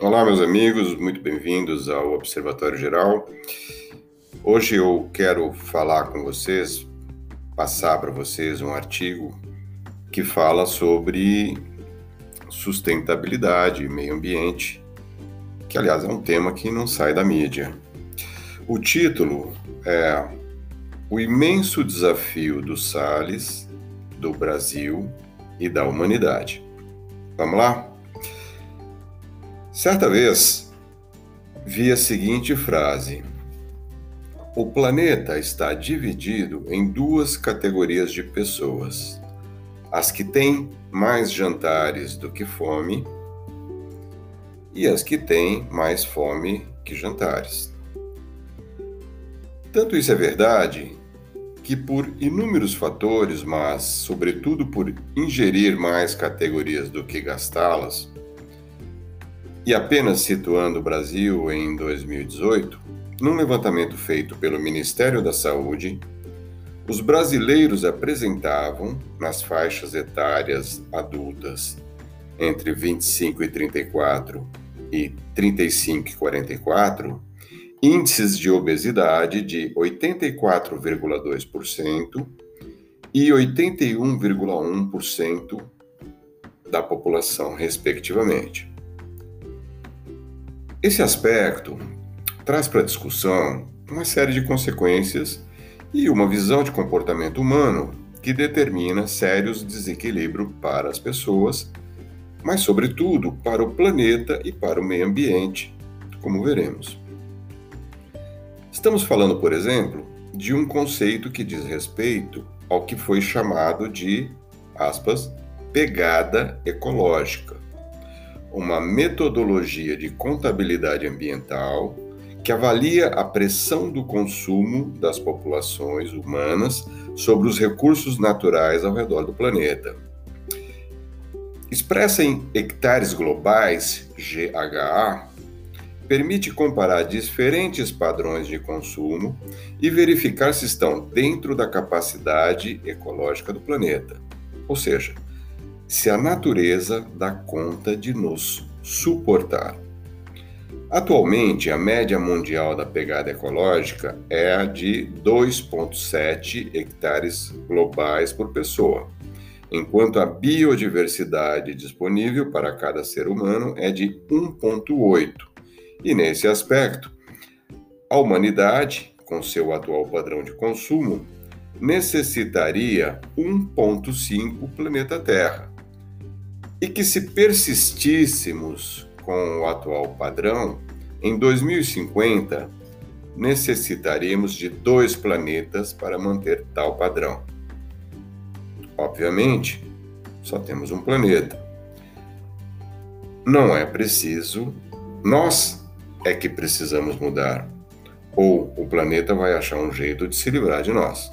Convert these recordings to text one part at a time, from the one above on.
Olá, meus amigos, muito bem-vindos ao Observatório Geral. Hoje eu quero falar com vocês, passar para vocês um artigo que fala sobre sustentabilidade e meio ambiente, que aliás é um tema que não sai da mídia. O título é O imenso desafio dos Sales, do Brasil e da humanidade. Vamos lá? Certa vez, vi a seguinte frase: O planeta está dividido em duas categorias de pessoas: as que têm mais jantares do que fome e as que têm mais fome que jantares. Tanto isso é verdade que, por inúmeros fatores, mas sobretudo por ingerir mais categorias do que gastá-las, e apenas situando o Brasil em 2018, num levantamento feito pelo Ministério da Saúde, os brasileiros apresentavam, nas faixas etárias adultas entre 25 e 34 e 35 e 44, índices de obesidade de 84,2% e 81,1% da população, respectivamente. Esse aspecto traz para a discussão uma série de consequências e uma visão de comportamento humano que determina sérios desequilíbrios para as pessoas, mas, sobretudo, para o planeta e para o meio ambiente, como veremos. Estamos falando, por exemplo, de um conceito que diz respeito ao que foi chamado de, aspas, pegada ecológica uma metodologia de contabilidade ambiental que avalia a pressão do consumo das populações humanas sobre os recursos naturais ao redor do planeta. Expressa em hectares globais, GHA, permite comparar diferentes padrões de consumo e verificar se estão dentro da capacidade ecológica do planeta. Ou seja, se a natureza dá conta de nos suportar. Atualmente, a média mundial da pegada ecológica é a de 2,7 hectares globais por pessoa, enquanto a biodiversidade disponível para cada ser humano é de 1,8. E nesse aspecto, a humanidade, com seu atual padrão de consumo, necessitaria 1,5 planeta Terra e que se persistíssemos com o atual padrão, em 2050 necessitaríamos de dois planetas para manter tal padrão. Obviamente, só temos um planeta. Não é preciso, nós é que precisamos mudar, ou o planeta vai achar um jeito de se livrar de nós.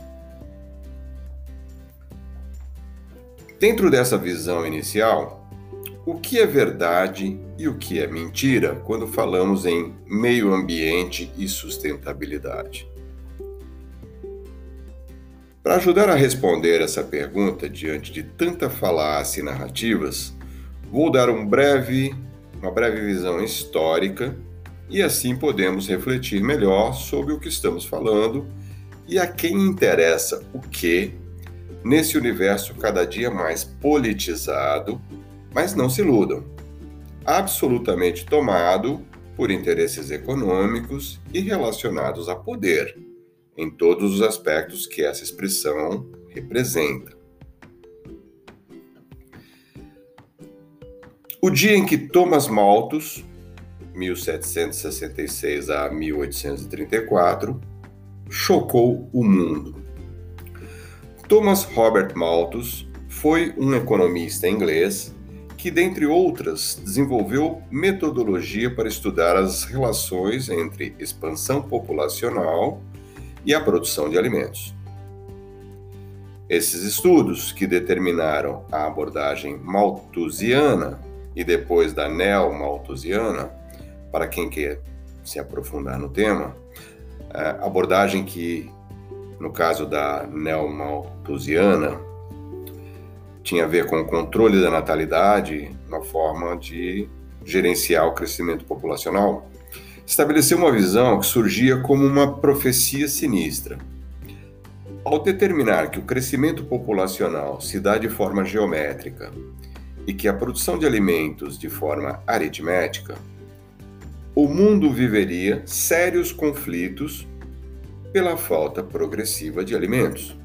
Dentro dessa visão inicial, o que é verdade e o que é mentira quando falamos em meio ambiente e sustentabilidade? Para ajudar a responder essa pergunta diante de tanta falácia e narrativas, vou dar um breve, uma breve visão histórica e assim podemos refletir melhor sobre o que estamos falando e a quem interessa o que nesse universo cada dia mais politizado, mas não se iludam, absolutamente tomado por interesses econômicos e relacionados a poder, em todos os aspectos que essa expressão representa. O dia em que Thomas Malthus, 1766 a 1834, chocou o mundo Thomas Robert Malthus foi um economista inglês que, dentre outras, desenvolveu metodologia para estudar as relações entre expansão populacional e a produção de alimentos. Esses estudos, que determinaram a abordagem malthusiana e depois da neo-malthusiana, para quem quer se aprofundar no tema, abordagem que no caso da neomalthusiana, tinha a ver com o controle da natalidade, uma forma de gerenciar o crescimento populacional, estabeleceu uma visão que surgia como uma profecia sinistra. Ao determinar que o crescimento populacional se dá de forma geométrica e que a produção de alimentos de forma aritmética, o mundo viveria sérios conflitos pela falta progressiva de alimentos.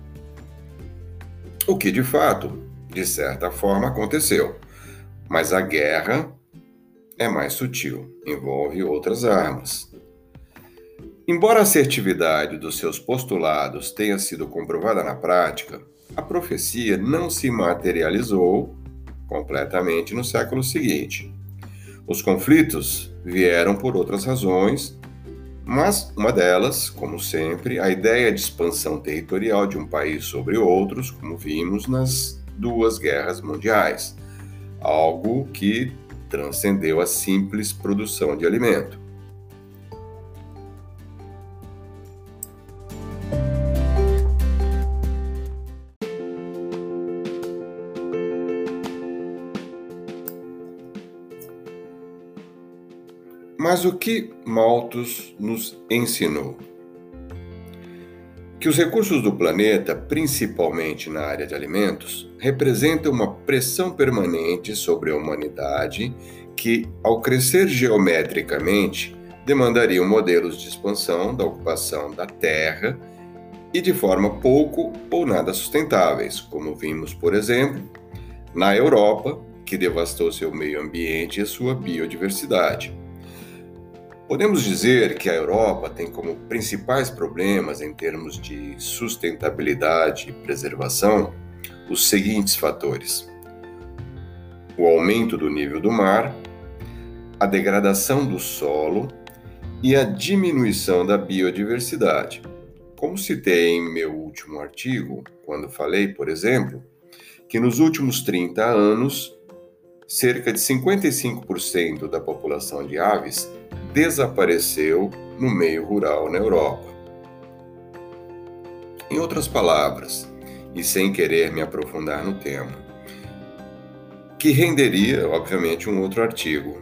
O que de fato, de certa forma, aconteceu. Mas a guerra é mais sutil, envolve outras armas. Embora a assertividade dos seus postulados tenha sido comprovada na prática, a profecia não se materializou completamente no século seguinte. Os conflitos vieram por outras razões, mas uma delas, como sempre, a ideia de expansão territorial de um país sobre outros, como vimos nas duas guerras mundiais, algo que transcendeu a simples produção de alimento. Mas o que Malthus nos ensinou? Que os recursos do planeta, principalmente na área de alimentos, representam uma pressão permanente sobre a humanidade que, ao crescer geometricamente, demandariam modelos de expansão da ocupação da Terra e de forma pouco ou nada sustentáveis, como vimos, por exemplo, na Europa, que devastou seu meio ambiente e sua biodiversidade. Podemos dizer que a Europa tem como principais problemas em termos de sustentabilidade e preservação os seguintes fatores: o aumento do nível do mar, a degradação do solo e a diminuição da biodiversidade. Como citei em meu último artigo, quando falei, por exemplo, que nos últimos 30 anos, cerca de 55% da população de aves desapareceu no meio rural na Europa. Em outras palavras, e sem querer me aprofundar no tema, que renderia, obviamente, um outro artigo.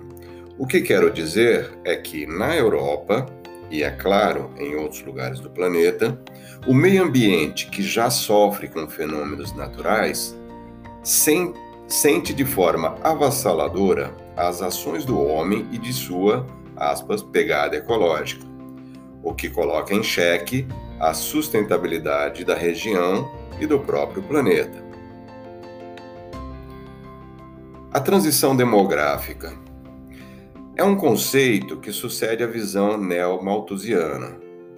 O que quero dizer é que na Europa, e é claro, em outros lugares do planeta, o meio ambiente que já sofre com fenômenos naturais sente de forma avassaladora as ações do homem e de sua aspas, pegada ecológica, o que coloca em xeque a sustentabilidade da região e do próprio planeta. A transição demográfica é um conceito que sucede à visão neo-malthusiana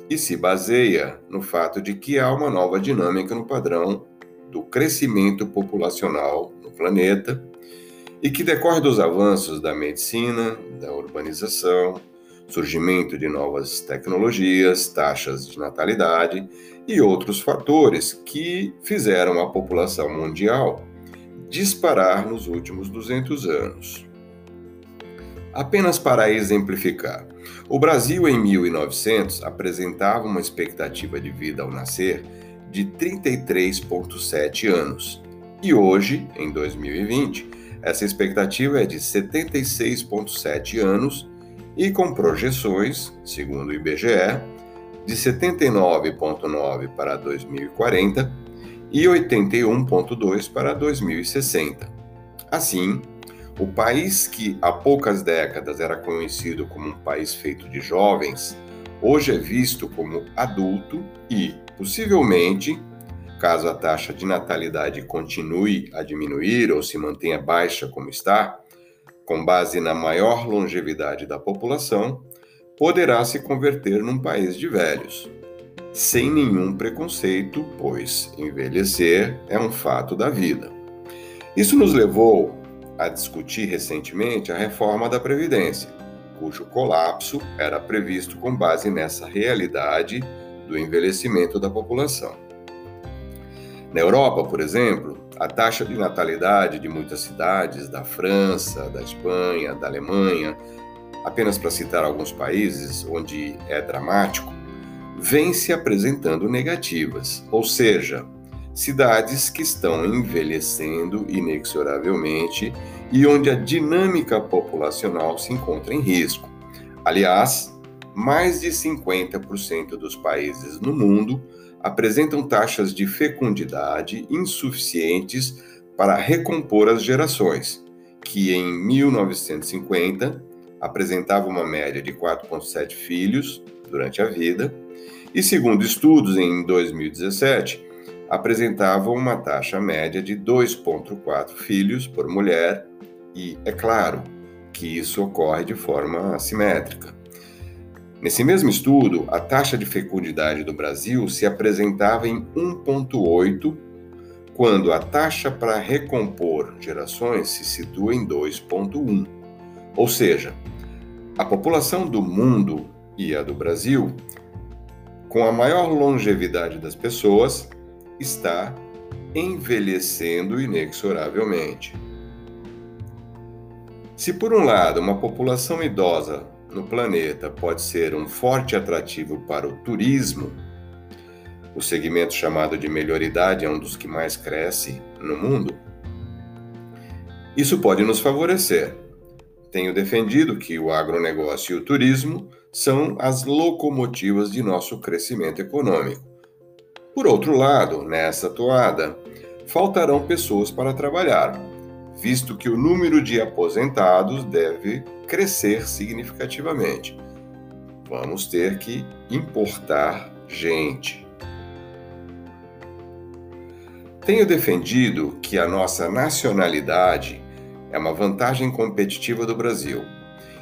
e se baseia no fato de que há uma nova dinâmica no padrão do crescimento populacional no planeta e que decorre dos avanços da medicina, da urbanização, surgimento de novas tecnologias, taxas de natalidade e outros fatores que fizeram a população mundial disparar nos últimos 200 anos. Apenas para exemplificar, o Brasil em 1900 apresentava uma expectativa de vida ao nascer de 33,7 anos e hoje, em 2020, essa expectativa é de 76,7 anos e com projeções, segundo o IBGE, de 79,9 para 2040 e 81,2 para 2060. Assim, o país que há poucas décadas era conhecido como um país feito de jovens, hoje é visto como adulto e, possivelmente, caso a taxa de natalidade continue a diminuir ou se mantenha baixa como está, com base na maior longevidade da população, poderá se converter num país de velhos, sem nenhum preconceito, pois envelhecer é um fato da vida. Isso nos levou a discutir recentemente a reforma da Previdência, cujo colapso era previsto com base nessa realidade do envelhecimento da população. Na Europa, por exemplo, a taxa de natalidade de muitas cidades da França, da Espanha, da Alemanha, apenas para citar alguns países onde é dramático, vem se apresentando negativas, ou seja, cidades que estão envelhecendo inexoravelmente e onde a dinâmica populacional se encontra em risco. Aliás, mais de 50% dos países no mundo apresentam taxas de fecundidade insuficientes para recompor as gerações, que em 1950 apresentavam uma média de 4,7 filhos durante a vida, e segundo estudos em 2017, apresentavam uma taxa média de 2,4 filhos por mulher, e é claro que isso ocorre de forma assimétrica. Nesse mesmo estudo, a taxa de fecundidade do Brasil se apresentava em 1,8, quando a taxa para recompor gerações se situa em 2,1. Ou seja, a população do mundo e a do Brasil, com a maior longevidade das pessoas, está envelhecendo inexoravelmente. Se, por um lado, uma população idosa no planeta pode ser um forte atrativo para o turismo, o segmento chamado de melhoridade é um dos que mais cresce no mundo. Isso pode nos favorecer. Tenho defendido que o agronegócio e o turismo são as locomotivas de nosso crescimento econômico. Por outro lado, nessa toada, faltarão pessoas para trabalhar, visto que o número de aposentados deve crescer significativamente. Vamos ter que importar gente. Tenho defendido que a nossa nacionalidade é uma vantagem competitiva do Brasil.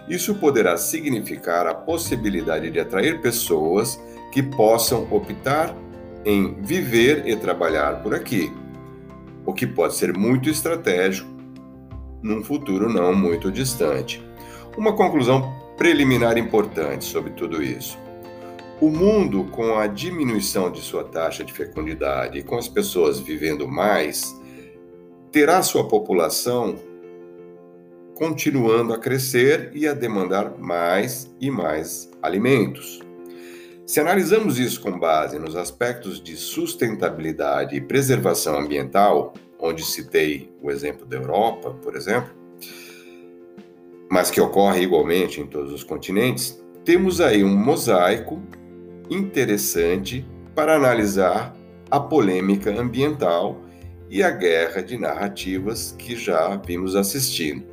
Isso poderá significar a possibilidade de atrair pessoas que possam optar em viver e trabalhar por aqui, o que pode ser muito estratégico num futuro não muito distante. Uma conclusão preliminar importante sobre tudo isso. O mundo, com a diminuição de sua taxa de fecundidade e com as pessoas vivendo mais, terá sua população continuando a crescer e a demandar mais e mais alimentos. Se analisamos isso com base nos aspectos de sustentabilidade e preservação ambiental, onde citei o exemplo da Europa, por exemplo, mas que ocorre igualmente em todos os continentes, temos aí um mosaico interessante para analisar a polêmica ambiental e a guerra de narrativas que já vimos assistindo.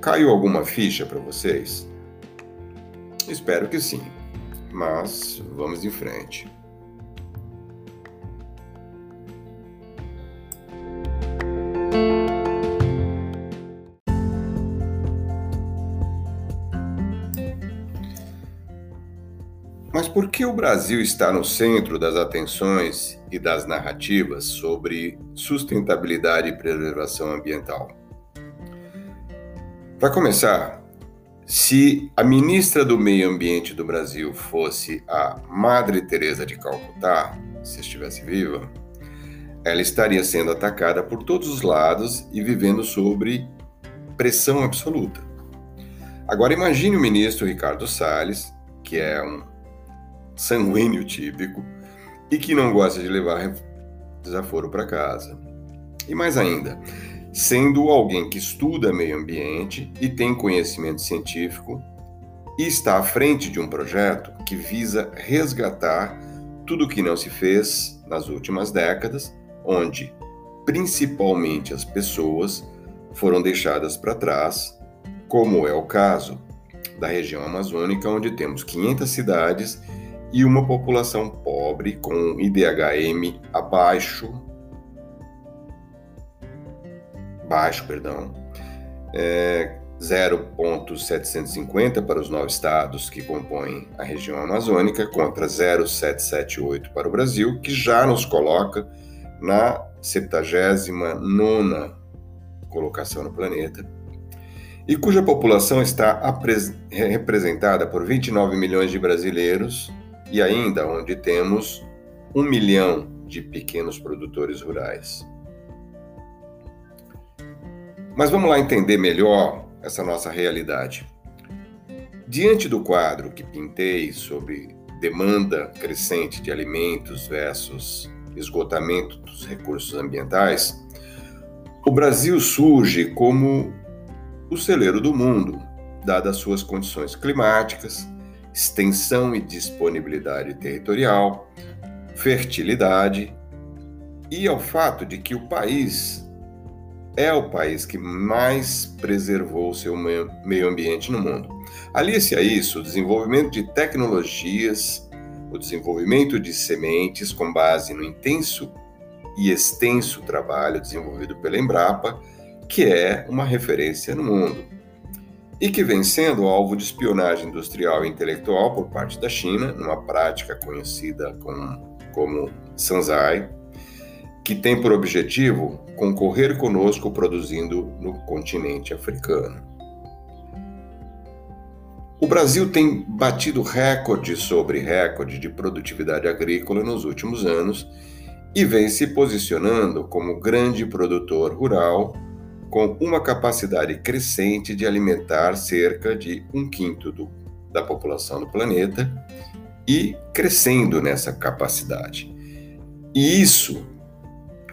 Caiu alguma ficha para vocês? Espero que sim, mas vamos em frente. Brasil está no centro das atenções e das narrativas sobre sustentabilidade e preservação ambiental? Para começar, se a ministra do Meio Ambiente do Brasil fosse a Madre Teresa de Calcutá, se estivesse viva, ela estaria sendo atacada por todos os lados e vivendo sob pressão absoluta. Agora imagine o ministro Ricardo Salles, que é um sanguíneo típico e que não gosta de levar desaforo para casa. E mais ainda, sendo alguém que estuda meio ambiente e tem conhecimento científico e está à frente de um projeto que visa resgatar tudo o que não se fez nas últimas décadas, onde principalmente as pessoas foram deixadas para trás, como é o caso da região amazônica, onde temos 500 cidades e uma população pobre com IDHM abaixo. Baixo, perdão, é 0,750 para os nove estados que compõem a região amazônica contra 0,778 para o Brasil, que já nos coloca na 79 colocação no planeta, e cuja população está representada por 29 milhões de brasileiros e ainda onde temos um milhão de pequenos produtores rurais. Mas vamos lá entender melhor essa nossa realidade. Diante do quadro que pintei sobre demanda crescente de alimentos versus esgotamento dos recursos ambientais, o Brasil surge como o celeiro do mundo, dadas suas condições climáticas, extensão e disponibilidade territorial, fertilidade e ao fato de que o país é o país que mais preservou seu meio ambiente no mundo. Alice a isso o desenvolvimento de tecnologias, o desenvolvimento de sementes com base no intenso e extenso trabalho desenvolvido pela Embrapa, que é uma referência no mundo e que vem sendo alvo de espionagem industrial e intelectual por parte da China, numa prática conhecida como, como Sanzai, que tem por objetivo concorrer conosco produzindo no continente africano. O Brasil tem batido recorde sobre recorde de produtividade agrícola nos últimos anos e vem se posicionando como grande produtor rural, com uma capacidade crescente de alimentar cerca de um quinto do, da população do planeta e crescendo nessa capacidade. E isso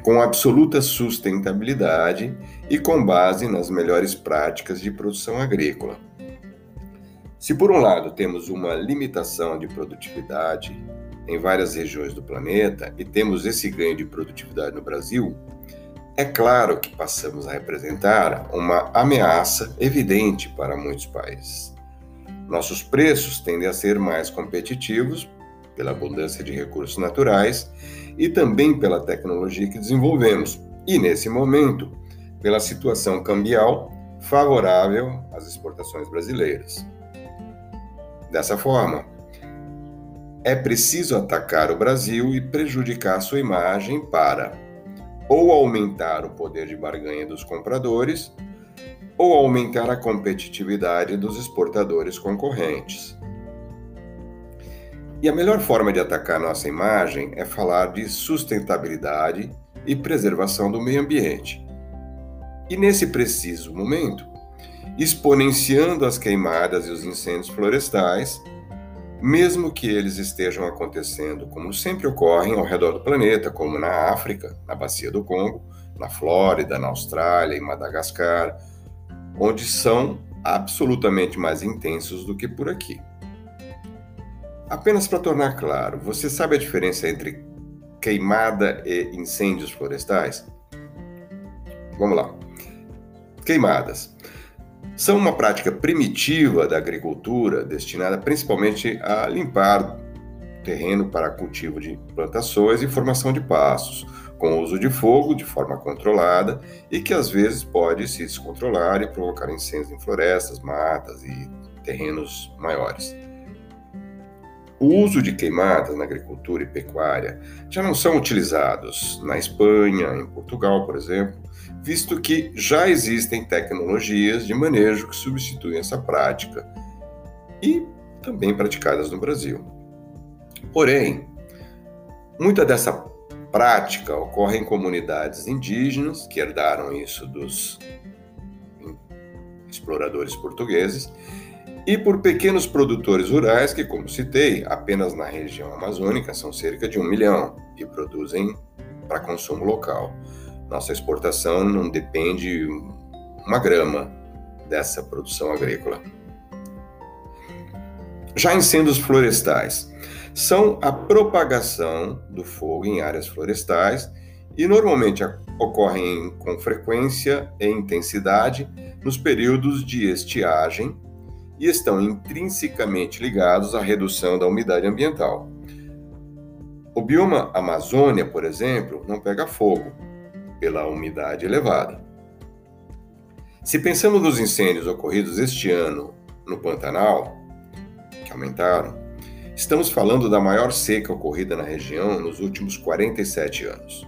com absoluta sustentabilidade e com base nas melhores práticas de produção agrícola. Se por um lado temos uma limitação de produtividade em várias regiões do planeta e temos esse ganho de produtividade no Brasil, é claro que passamos a representar uma ameaça evidente para muitos países. Nossos preços tendem a ser mais competitivos pela abundância de recursos naturais e também pela tecnologia que desenvolvemos, e nesse momento, pela situação cambial favorável às exportações brasileiras. Dessa forma, é preciso atacar o Brasil e prejudicar sua imagem para ou aumentar o poder de barganha dos compradores ou aumentar a competitividade dos exportadores concorrentes. E a melhor forma de atacar nossa imagem é falar de sustentabilidade e preservação do meio ambiente. E nesse preciso momento, exponenciando as queimadas e os incêndios florestais, mesmo que eles estejam acontecendo como sempre ocorrem ao redor do planeta, como na África, na Bacia do Congo, na Flórida, na Austrália, em Madagascar, onde são absolutamente mais intensos do que por aqui. Apenas para tornar claro, você sabe a diferença entre queimada e incêndios florestais? Vamos lá. Queimadas são uma prática primitiva da agricultura destinada principalmente a limpar terreno para cultivo de plantações e formação de pastos, com uso de fogo de forma controlada e que às vezes pode se descontrolar e provocar incêndios em florestas, matas e terrenos maiores. O uso de queimadas na agricultura e pecuária já não são utilizados na Espanha, em Portugal, por exemplo, visto que já existem tecnologias de manejo que substituem essa prática e também praticadas no Brasil. Porém, muita dessa prática ocorre em comunidades indígenas que herdaram isso dos exploradores portugueses e por pequenos produtores rurais que, como citei, apenas na região amazônica são cerca de um milhão e produzem para consumo local. Nossa exportação não depende uma grama dessa produção agrícola. Já incêndios florestais são a propagação do fogo em áreas florestais e normalmente ocorrem com frequência e intensidade nos períodos de estiagem e estão intrinsecamente ligados à redução da umidade ambiental. O bioma Amazônia, por exemplo, não pega fogo pela umidade elevada. Se pensamos nos incêndios ocorridos este ano no Pantanal, que aumentaram, estamos falando da maior seca ocorrida na região nos últimos 47 anos.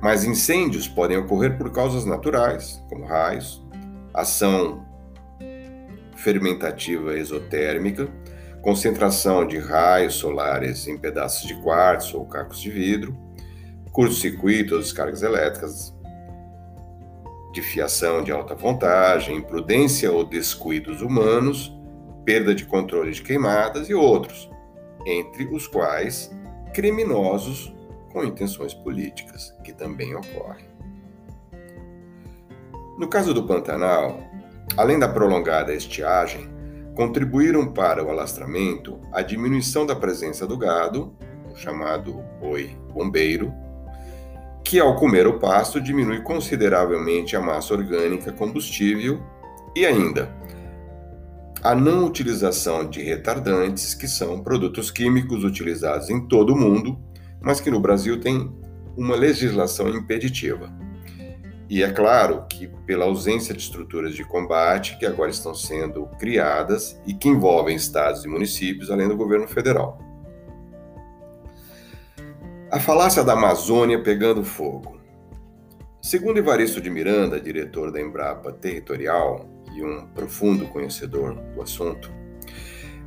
Mas incêndios podem ocorrer por causas naturais, como raios, ação fermentativa exotérmica, concentração de raios solares em pedaços de quartzo ou cacos de vidro, curto-circuito ou descargas elétricas, de fiação de alta voltagem, imprudência ou descuidos humanos, perda de controle de queimadas e outros, entre os quais criminosos com intenções políticas, que também ocorrem. No caso do Pantanal, além da prolongada estiagem, contribuíram para o alastramento a diminuição da presença do gado, o chamado boi bombeiro, que ao comer o pasto diminui consideravelmente a massa orgânica combustível e ainda a não utilização de retardantes, que são produtos químicos utilizados em todo o mundo, mas que no Brasil tem uma legislação impeditiva. E é claro que, pela ausência de estruturas de combate que agora estão sendo criadas e que envolvem estados e municípios, além do governo federal. A falácia da Amazônia pegando fogo. Segundo Evaristo de Miranda, diretor da Embrapa Territorial e um profundo conhecedor do assunto,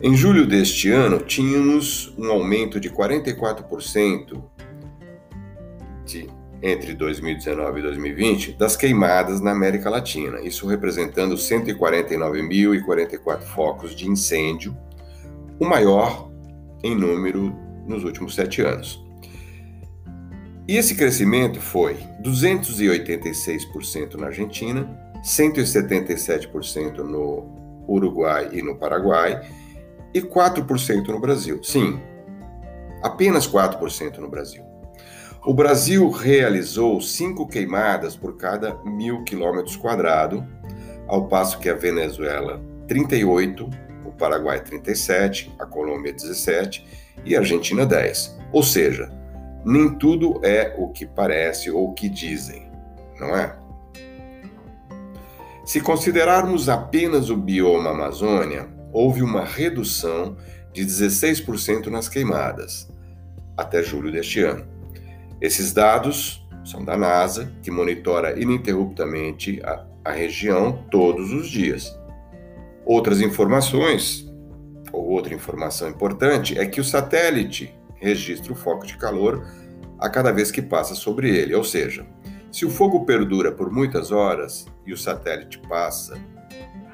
em julho deste ano tínhamos um aumento de 44% de entre 2019 e 2020 das queimadas na América Latina, isso representando 149.044 focos de incêndio, o maior em número nos últimos sete anos. E esse crescimento foi 286% na Argentina, 177% no Uruguai e no Paraguai e 4% no Brasil. Sim, apenas 4% no Brasil. O Brasil realizou cinco queimadas por cada mil quilômetros quadrados, ao passo que a Venezuela 38, o Paraguai 37, a Colômbia 17 e a Argentina 10. Ou seja, nem tudo é o que parece ou o que dizem, não é? Se considerarmos apenas o bioma Amazônia, houve uma redução de 16% nas queimadas até julho deste ano. Esses dados são da NASA, que monitora ininterruptamente a, a região todos os dias. Outras informações, ou outra informação importante, é que o satélite registra o foco de calor a cada vez que passa sobre ele, ou seja, se o fogo perdura por muitas horas e o satélite passa,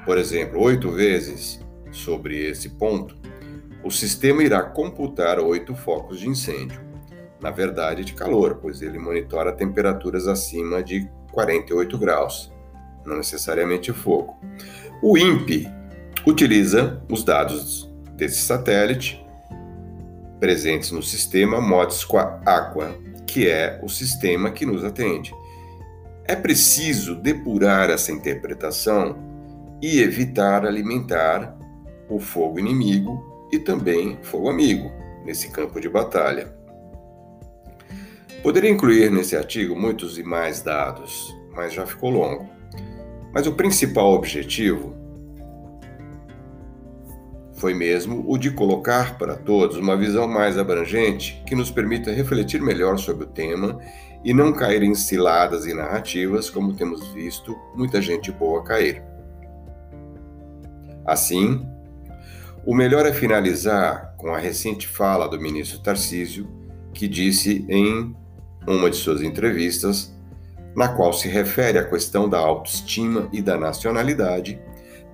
por exemplo, oito vezes sobre esse ponto, o sistema irá computar oito focos de incêndio na verdade, de calor, pois ele monitora temperaturas acima de 48 graus, não necessariamente fogo. O INPE utiliza os dados desse satélite presentes no sistema Modisqua Aqua, que é o sistema que nos atende. É preciso depurar essa interpretação e evitar alimentar o fogo inimigo e também fogo amigo nesse campo de batalha. Poderia incluir nesse artigo muitos e mais dados, mas já ficou longo. Mas o principal objetivo foi mesmo o de colocar para todos uma visão mais abrangente que nos permita refletir melhor sobre o tema e não cair em ciladas e narrativas como temos visto muita gente boa cair. Assim, o melhor é finalizar com a recente fala do ministro Tarcísio, que disse em uma de suas entrevistas, na qual se refere à questão da autoestima e da nacionalidade,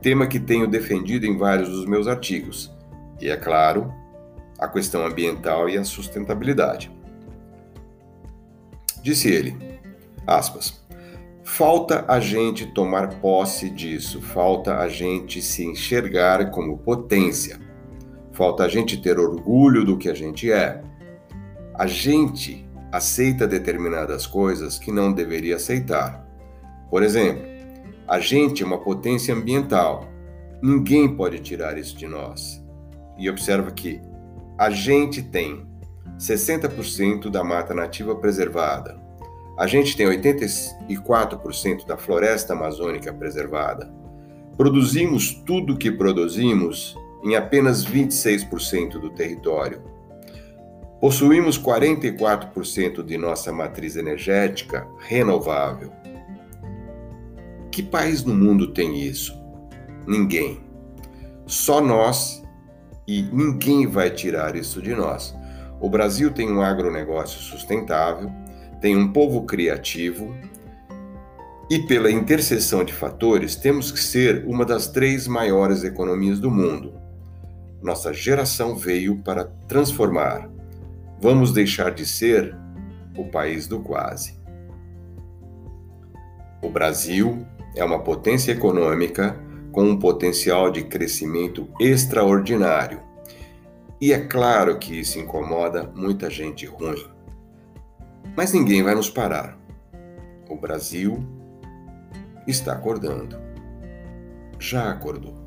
tema que tenho defendido em vários dos meus artigos, e, é claro, a questão ambiental e a sustentabilidade. Disse ele, aspas, falta a gente tomar posse disso, falta a gente se enxergar como potência, falta a gente ter orgulho do que a gente é. A gente aceita determinadas coisas que não deveria aceitar. Por exemplo, a gente é uma potência ambiental. Ninguém pode tirar isso de nós. E observa que a gente tem 60% da mata nativa preservada. A gente tem 84% da floresta amazônica preservada. Produzimos tudo o que produzimos em apenas 26% do território. Possuímos 44% de nossa matriz energética renovável. Que país no mundo tem isso? Ninguém. Só nós e ninguém vai tirar isso de nós. O Brasil tem um agronegócio sustentável, tem um povo criativo e, pela interseção de fatores, temos que ser uma das três maiores economias do mundo. Nossa geração veio para transformar vamos deixar de ser o país do quase. O Brasil é uma potência econômica com um potencial de crescimento extraordinário. E é claro que isso incomoda muita gente ruim. Mas ninguém vai nos parar. O Brasil está acordando. Já acordou.